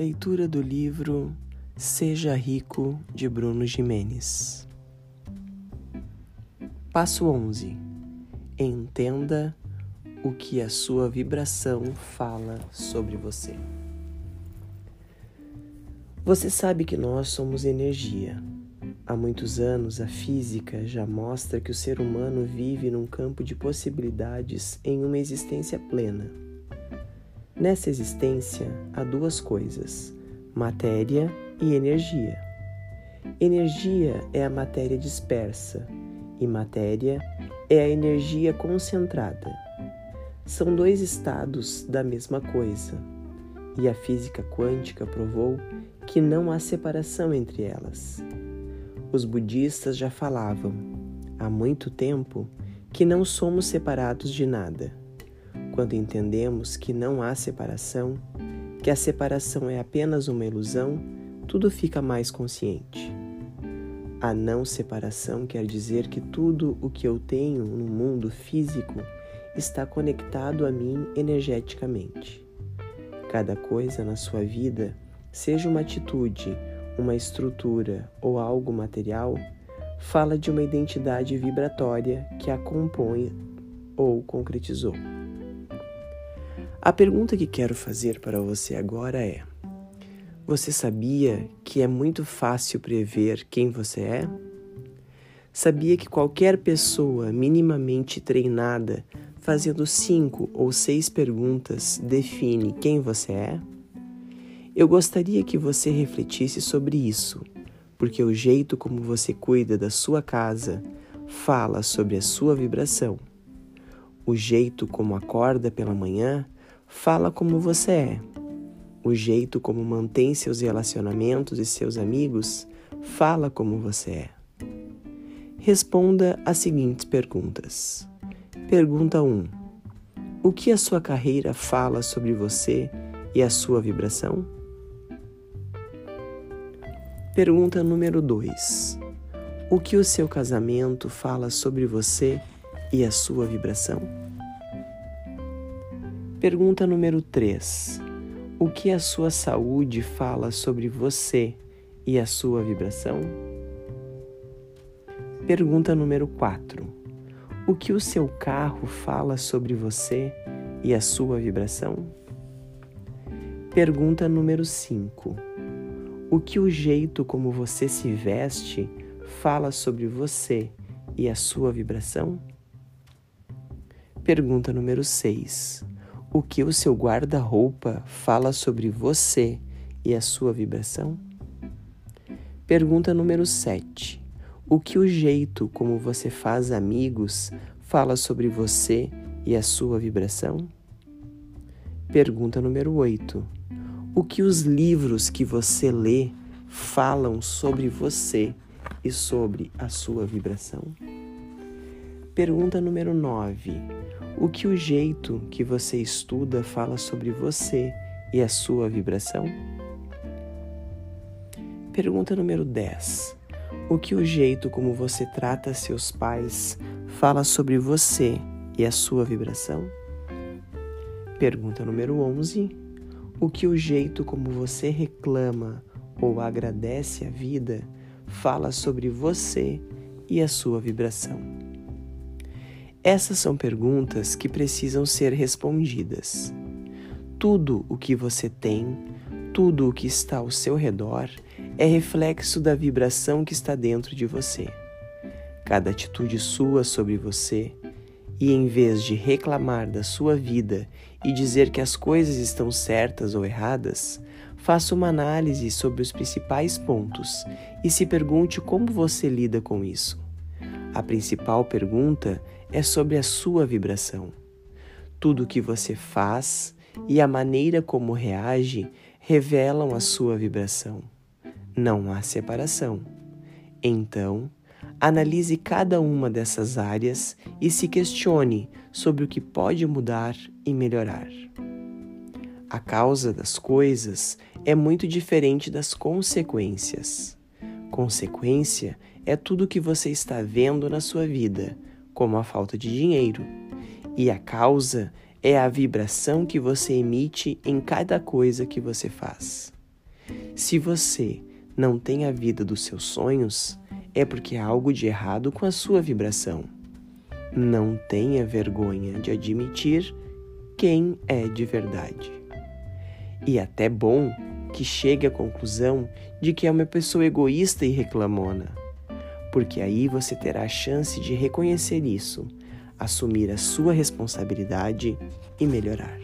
Leitura do livro Seja Rico de Bruno Jimenez. Passo 11. Entenda o que a sua vibração fala sobre você. Você sabe que nós somos energia. Há muitos anos, a física já mostra que o ser humano vive num campo de possibilidades em uma existência plena. Nessa existência há duas coisas: matéria e energia. Energia é a matéria dispersa e matéria é a energia concentrada. São dois estados da mesma coisa, e a física quântica provou que não há separação entre elas. Os budistas já falavam, há muito tempo, que não somos separados de nada. Quando entendemos que não há separação, que a separação é apenas uma ilusão, tudo fica mais consciente. A não separação quer dizer que tudo o que eu tenho no mundo físico está conectado a mim energeticamente. Cada coisa na sua vida seja uma atitude, uma estrutura ou algo material, fala de uma identidade vibratória que a compõe ou concretizou. A pergunta que quero fazer para você agora é: Você sabia que é muito fácil prever quem você é? Sabia que qualquer pessoa minimamente treinada, fazendo cinco ou seis perguntas, define quem você é? Eu gostaria que você refletisse sobre isso, porque o jeito como você cuida da sua casa fala sobre a sua vibração. O jeito como acorda pela manhã fala como você é. O jeito como mantém seus relacionamentos e seus amigos fala como você é. Responda as seguintes perguntas. Pergunta 1. O que a sua carreira fala sobre você e a sua vibração? Pergunta número 2. O que o seu casamento fala sobre você e a sua vibração? Pergunta número 3. O que a sua saúde fala sobre você e a sua vibração? Pergunta número 4. O que o seu carro fala sobre você e a sua vibração? Pergunta número 5 o que o jeito como você se veste fala sobre você e a sua vibração? Pergunta número 6. O que o seu guarda-roupa fala sobre você e a sua vibração? Pergunta número 7. O que o jeito como você faz amigos fala sobre você e a sua vibração? Pergunta número 8 o que os livros que você lê falam sobre você e sobre a sua vibração? Pergunta número 9. O que o jeito que você estuda fala sobre você e a sua vibração? Pergunta número 10. O que o jeito como você trata seus pais fala sobre você e a sua vibração? Pergunta número 11 o que o jeito como você reclama ou agradece a vida fala sobre você e a sua vibração. Essas são perguntas que precisam ser respondidas. Tudo o que você tem, tudo o que está ao seu redor é reflexo da vibração que está dentro de você. Cada atitude sua sobre você e em vez de reclamar da sua vida e dizer que as coisas estão certas ou erradas, faça uma análise sobre os principais pontos e se pergunte como você lida com isso. A principal pergunta é sobre a sua vibração. Tudo o que você faz e a maneira como reage revelam a sua vibração. Não há separação. Então, Analise cada uma dessas áreas e se questione sobre o que pode mudar e melhorar. A causa das coisas é muito diferente das consequências. Consequência é tudo o que você está vendo na sua vida, como a falta de dinheiro, e a causa é a vibração que você emite em cada coisa que você faz. Se você não tem a vida dos seus sonhos, é porque há algo de errado com a sua vibração. Não tenha vergonha de admitir quem é de verdade. E até bom que chegue à conclusão de que é uma pessoa egoísta e reclamona, porque aí você terá a chance de reconhecer isso, assumir a sua responsabilidade e melhorar.